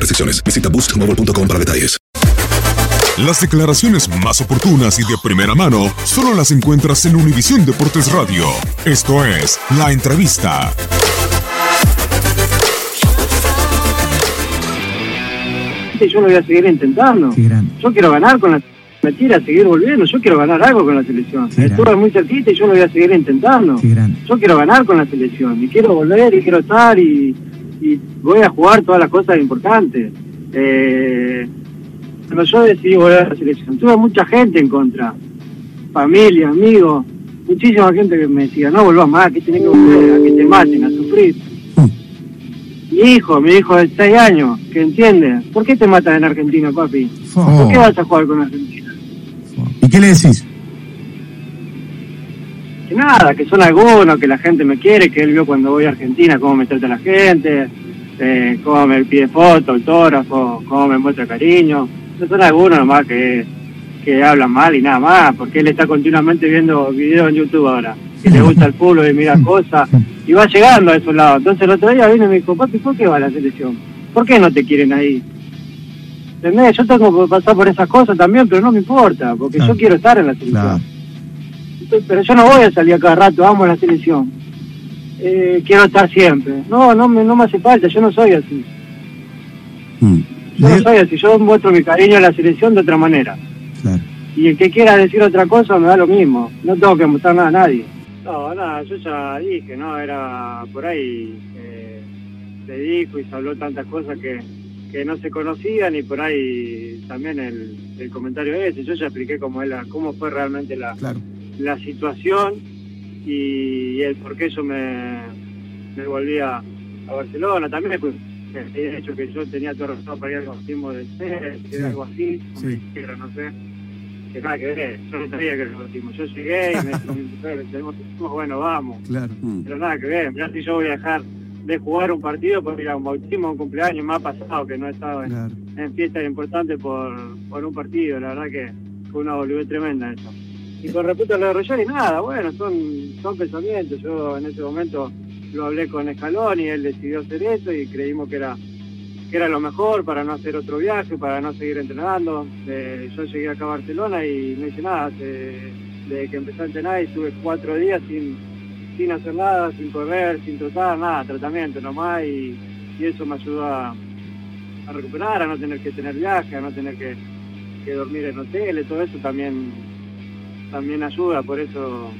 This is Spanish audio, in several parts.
restricciones. Visita boostmobile.com para detalles. Las declaraciones más oportunas y de primera mano solo las encuentras en Univisión Deportes Radio. Esto es La Entrevista. yo lo voy a seguir intentando. Yo quiero ganar con la mentira, seguir volviendo. Yo quiero ganar algo con la selección. Estuve muy cerquita y yo lo voy a seguir intentando. Yo quiero ganar con la selección y quiero volver y quiero estar y, a jugar todas las cosas importantes. Eh, cuando yo decidí volver a la selección, tuve mucha gente en contra. Familia, amigos, muchísima gente que me decía, no volvás más, que tenés que volver a que te maten, a sufrir. Mi hijo, mi hijo de 6 años, que entiende, ¿por qué te matan en Argentina, papi? ¿Por qué vas a jugar con Argentina? ¿Y qué le decís? Que nada, que son algunos, que la gente me quiere, que él vio cuando voy a Argentina cómo me trata la gente, eh, cómo me pide fotos, autógrafos, cómo me muestra cariño. No son algunos nomás que, que hablan mal y nada más, porque él está continuamente viendo videos en YouTube ahora, que le gusta el fútbol y mira cosas, y va llegando a esos lados. Entonces el otro día vino y me dijo, papi, ¿por qué va a la selección? ¿Por qué no te quieren ahí? ¿Entendés? Yo tengo que pasar por esas cosas también, pero no me importa, porque yo quiero estar en la selección. Pero yo no voy a salir a cada rato, vamos a la selección. Eh, quiero estar siempre. No, no me, no me hace falta, yo no soy así. Yo no soy así, yo muestro mi cariño a la selección de otra manera. Y el que quiera decir otra cosa me da lo mismo. No tengo que mostrar nada a nadie. No, nada, yo ya dije, ¿no? Era por ahí, eh, se dijo y se habló tantas cosas que, que no se conocían y por ahí también el, el comentario ese. Yo ya expliqué cómo, es la- cómo fue realmente la, la situación y, el por qué yo me, me volví a, a Barcelona. También pues, el hecho que yo tenía todo resultado para ir al bautismo de ser, que era algo así, como Sí. no sé. Que nada que ver, yo no sabía que era el bautismo. Yo llegué y me dijo mi mujer, tenemos bautismo, bueno, vamos. Claro. Pero nada que ver, mirá si yo voy a dejar de jugar un partido por ir a un bautismo, un cumpleaños, me ha pasado que no he estado en, en fiestas importantes por, por un partido, la verdad que fue una boludez tremenda eso. Y con respecto a lo de y nada, bueno, son, son pensamientos, yo en ese momento lo hablé con Escalón y él decidió hacer eso y creímos que era que era lo mejor para no hacer otro viaje, para no seguir entrenando. Eh, yo llegué acá a Barcelona y no hice nada. Desde que empecé a entrenar y estuve cuatro días sin, sin hacer nada, sin correr, sin trotar, nada, tratamiento nomás y, y eso me ayudó a, a recuperar, a no tener que tener viaje, a no tener que, que dormir en hoteles, todo eso también también ayuda, por eso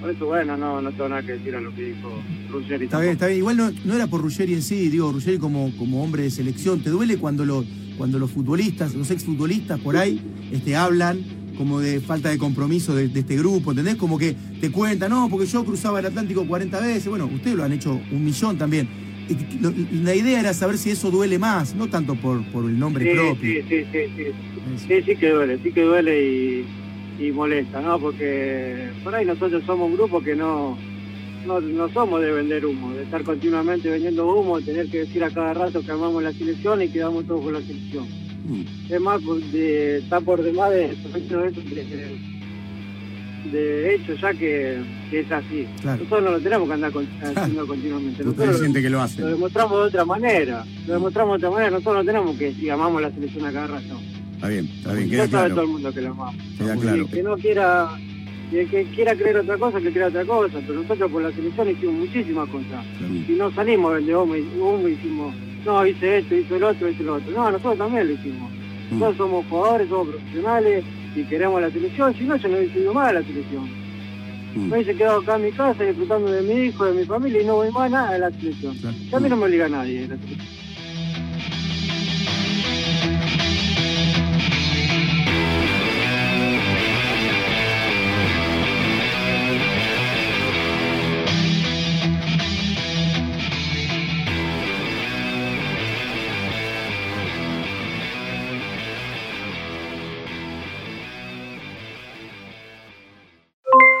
por eso bueno, no, no tengo nada que decir a lo que dijo Ruggeri. Está bien, está bien. Igual no, no era por Ruggeri en sí, digo, Ruggeri como, como hombre de selección. ¿Te duele cuando, lo, cuando los futbolistas, los exfutbolistas por ahí, este, hablan como de falta de compromiso de, de este grupo, ¿entendés? Como que te cuentan, no, porque yo cruzaba el Atlántico 40 veces. Bueno, ustedes lo han hecho un millón también. la idea era saber si eso duele más, no tanto por, por el nombre Sí, propio. sí, sí, sí, sí. Sí, sí que duele, sí que duele y, y molesta, ¿no? Porque por ahí nosotros somos un grupo que no, no, no somos de vender humo, de estar continuamente vendiendo humo, tener que decir a cada rato que amamos la selección y que damos todo por la selección. Es más, pues, de, está por demás de, de, de hecho ya que, que es así. Claro. Nosotros no lo tenemos que andar con- haciendo continuamente. Nosotros sienten que lo hacen. lo demostramos de otra manera. Lo demostramos de otra manera. Nosotros no tenemos que decir amamos la selección a cada rato. Está bien, está bien, Ya sabe todo el mundo que lo amamos. Queda Y claro. el que no quiera, y el que quiera creer otra cosa, que crea otra cosa. Pero nosotros por la selección hicimos muchísimas cosas. Y no salimos de humo humo hicimos, no, hice esto, hice el otro, hice el otro. No, nosotros también lo hicimos. Mm. Nosotros somos jugadores, somos profesionales y queremos la selección. Si no, yo no hubiese ido más a la selección. Mm. Me hubiese quedado acá en mi casa disfrutando de mi hijo, de mi familia y no voy más nada a la selección. Ya a mí no me obliga nadie a la selección.